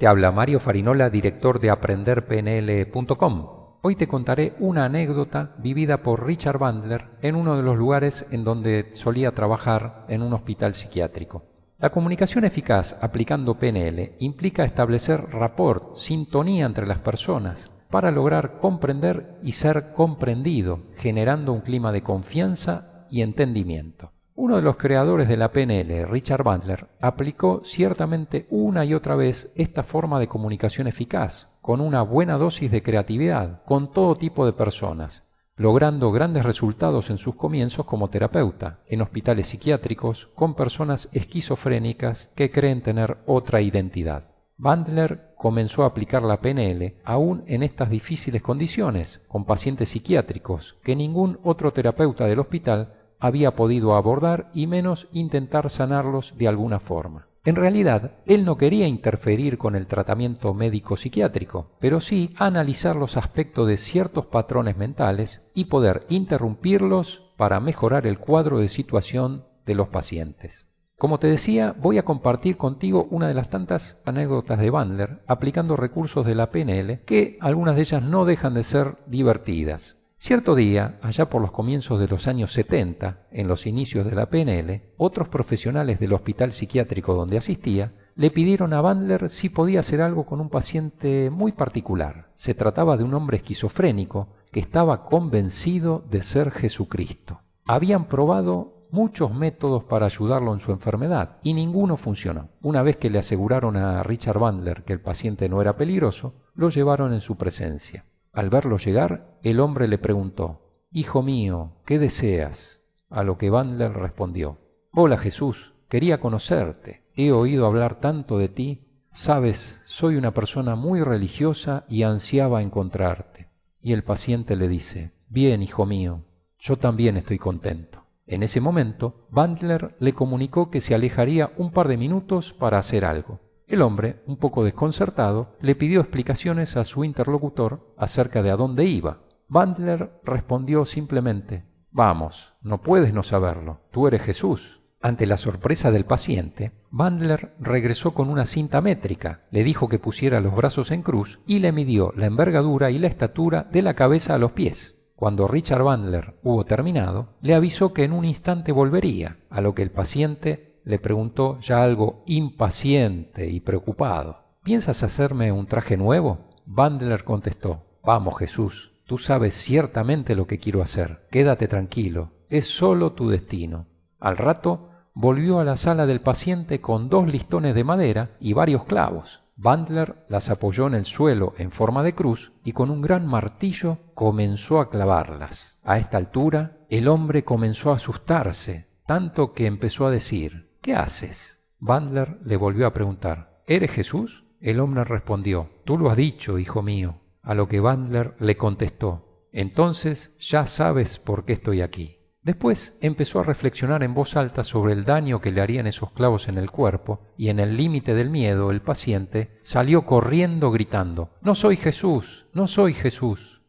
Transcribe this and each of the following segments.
Te habla Mario Farinola, director de aprenderpnl.com. Hoy te contaré una anécdota vivida por Richard Bandler en uno de los lugares en donde solía trabajar en un hospital psiquiátrico. La comunicación eficaz aplicando PNL implica establecer rapport, sintonía entre las personas, para lograr comprender y ser comprendido, generando un clima de confianza y entendimiento. Uno de los creadores de la PNL, Richard Bandler, aplicó ciertamente una y otra vez esta forma de comunicación eficaz, con una buena dosis de creatividad, con todo tipo de personas, logrando grandes resultados en sus comienzos como terapeuta, en hospitales psiquiátricos, con personas esquizofrénicas que creen tener otra identidad. Bandler comenzó a aplicar la PNL aún en estas difíciles condiciones, con pacientes psiquiátricos, que ningún otro terapeuta del hospital había podido abordar y menos intentar sanarlos de alguna forma. En realidad, él no quería interferir con el tratamiento médico psiquiátrico, pero sí analizar los aspectos de ciertos patrones mentales y poder interrumpirlos para mejorar el cuadro de situación de los pacientes. Como te decía, voy a compartir contigo una de las tantas anécdotas de Bandler aplicando recursos de la PNL que algunas de ellas no dejan de ser divertidas. Cierto día, allá por los comienzos de los años 70, en los inicios de la PNL, otros profesionales del hospital psiquiátrico donde asistía le pidieron a Bandler si podía hacer algo con un paciente muy particular. Se trataba de un hombre esquizofrénico que estaba convencido de ser Jesucristo. Habían probado muchos métodos para ayudarlo en su enfermedad y ninguno funcionó. Una vez que le aseguraron a Richard Bandler que el paciente no era peligroso, lo llevaron en su presencia. Al verlo llegar, el hombre le preguntó, Hijo mío, ¿qué deseas? A lo que Bandler respondió, Hola Jesús, quería conocerte. He oído hablar tanto de ti. Sabes, soy una persona muy religiosa y ansiaba encontrarte. Y el paciente le dice, Bien, hijo mío, yo también estoy contento. En ese momento, Bandler le comunicó que se alejaría un par de minutos para hacer algo. El hombre, un poco desconcertado, le pidió explicaciones a su interlocutor acerca de a dónde iba. Bandler respondió simplemente Vamos, no puedes no saberlo, tú eres Jesús. Ante la sorpresa del paciente, Bandler regresó con una cinta métrica, le dijo que pusiera los brazos en cruz y le midió la envergadura y la estatura de la cabeza a los pies. Cuando Richard Bandler hubo terminado, le avisó que en un instante volvería, a lo que el paciente le preguntó ya algo impaciente y preocupado. ¿Piensas hacerme un traje nuevo? Bandler contestó, Vamos Jesús, tú sabes ciertamente lo que quiero hacer. Quédate tranquilo, es solo tu destino. Al rato volvió a la sala del paciente con dos listones de madera y varios clavos. Bandler las apoyó en el suelo en forma de cruz y con un gran martillo comenzó a clavarlas. A esta altura el hombre comenzó a asustarse, tanto que empezó a decir ¿Qué haces? Bandler le volvió a preguntar, ¿Eres Jesús? El hombre respondió, Tú lo has dicho, hijo mío. A lo que Bandler le contestó, Entonces ya sabes por qué estoy aquí. Después empezó a reflexionar en voz alta sobre el daño que le harían esos clavos en el cuerpo, y en el límite del miedo el paciente salió corriendo gritando, No soy Jesús, no soy Jesús.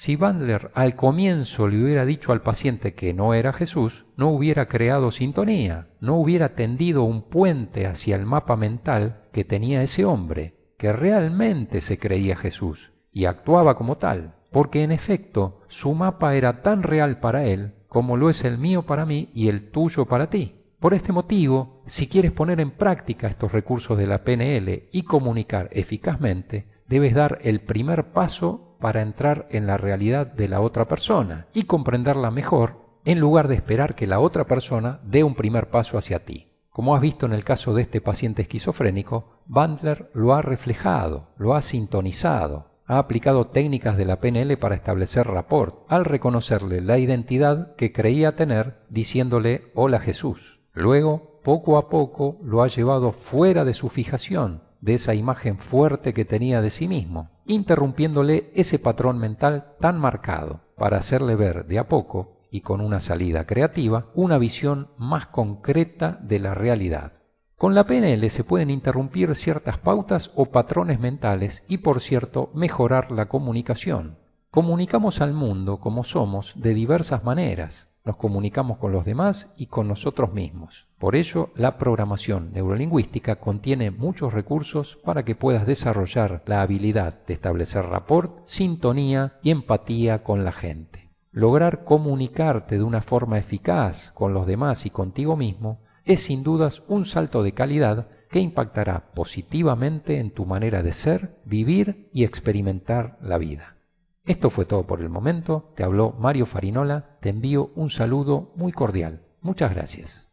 Si Bandler al comienzo le hubiera dicho al paciente que no era Jesús, no hubiera creado sintonía, no hubiera tendido un puente hacia el mapa mental que tenía ese hombre, que realmente se creía Jesús y actuaba como tal, porque en efecto su mapa era tan real para él como lo es el mío para mí y el tuyo para ti. Por este motivo, si quieres poner en práctica estos recursos de la PNL y comunicar eficazmente, debes dar el primer paso para entrar en la realidad de la otra persona y comprenderla mejor en lugar de esperar que la otra persona dé un primer paso hacia ti. Como has visto en el caso de este paciente esquizofrénico, Bandler lo ha reflejado, lo ha sintonizado, ha aplicado técnicas de la PNL para establecer rapport, al reconocerle la identidad que creía tener diciéndole hola Jesús. Luego, poco a poco, lo ha llevado fuera de su fijación, de esa imagen fuerte que tenía de sí mismo, interrumpiéndole ese patrón mental tan marcado para hacerle ver de a poco y con una salida creativa una visión más concreta de la realidad. Con la PNL se pueden interrumpir ciertas pautas o patrones mentales y por cierto mejorar la comunicación. Comunicamos al mundo como somos de diversas maneras. Nos comunicamos con los demás y con nosotros mismos. Por ello, la programación neurolingüística contiene muchos recursos para que puedas desarrollar la habilidad de establecer rapport, sintonía y empatía con la gente. Lograr comunicarte de una forma eficaz con los demás y contigo mismo es sin dudas un salto de calidad que impactará positivamente en tu manera de ser, vivir y experimentar la vida. Esto fue todo por el momento, te habló Mario Farinola, te envío un saludo muy cordial. Muchas gracias.